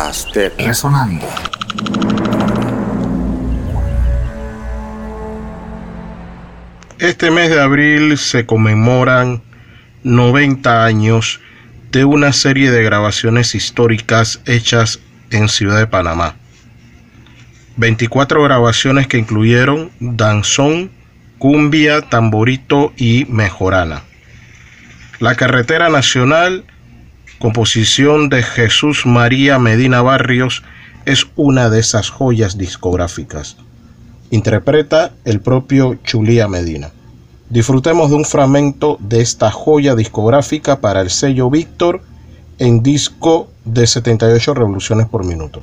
Podcast de Resonando. Este mes de abril se conmemoran 90 años de una serie de grabaciones históricas hechas en Ciudad de Panamá. 24 grabaciones que incluyeron danzón, cumbia, tamborito y mejorana. La carretera nacional, composición de Jesús María Medina Barrios, es una de esas joyas discográficas. Interpreta el propio Chulía Medina. Disfrutemos de un fragmento de esta joya discográfica para el sello Víctor en disco de 78 revoluciones por minuto.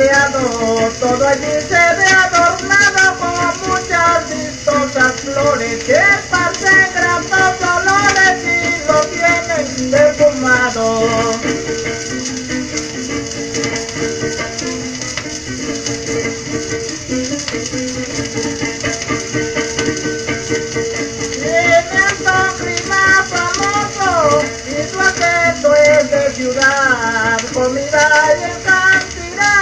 y muy aseado. Todo allí se ve adornado con muchas vistosas flores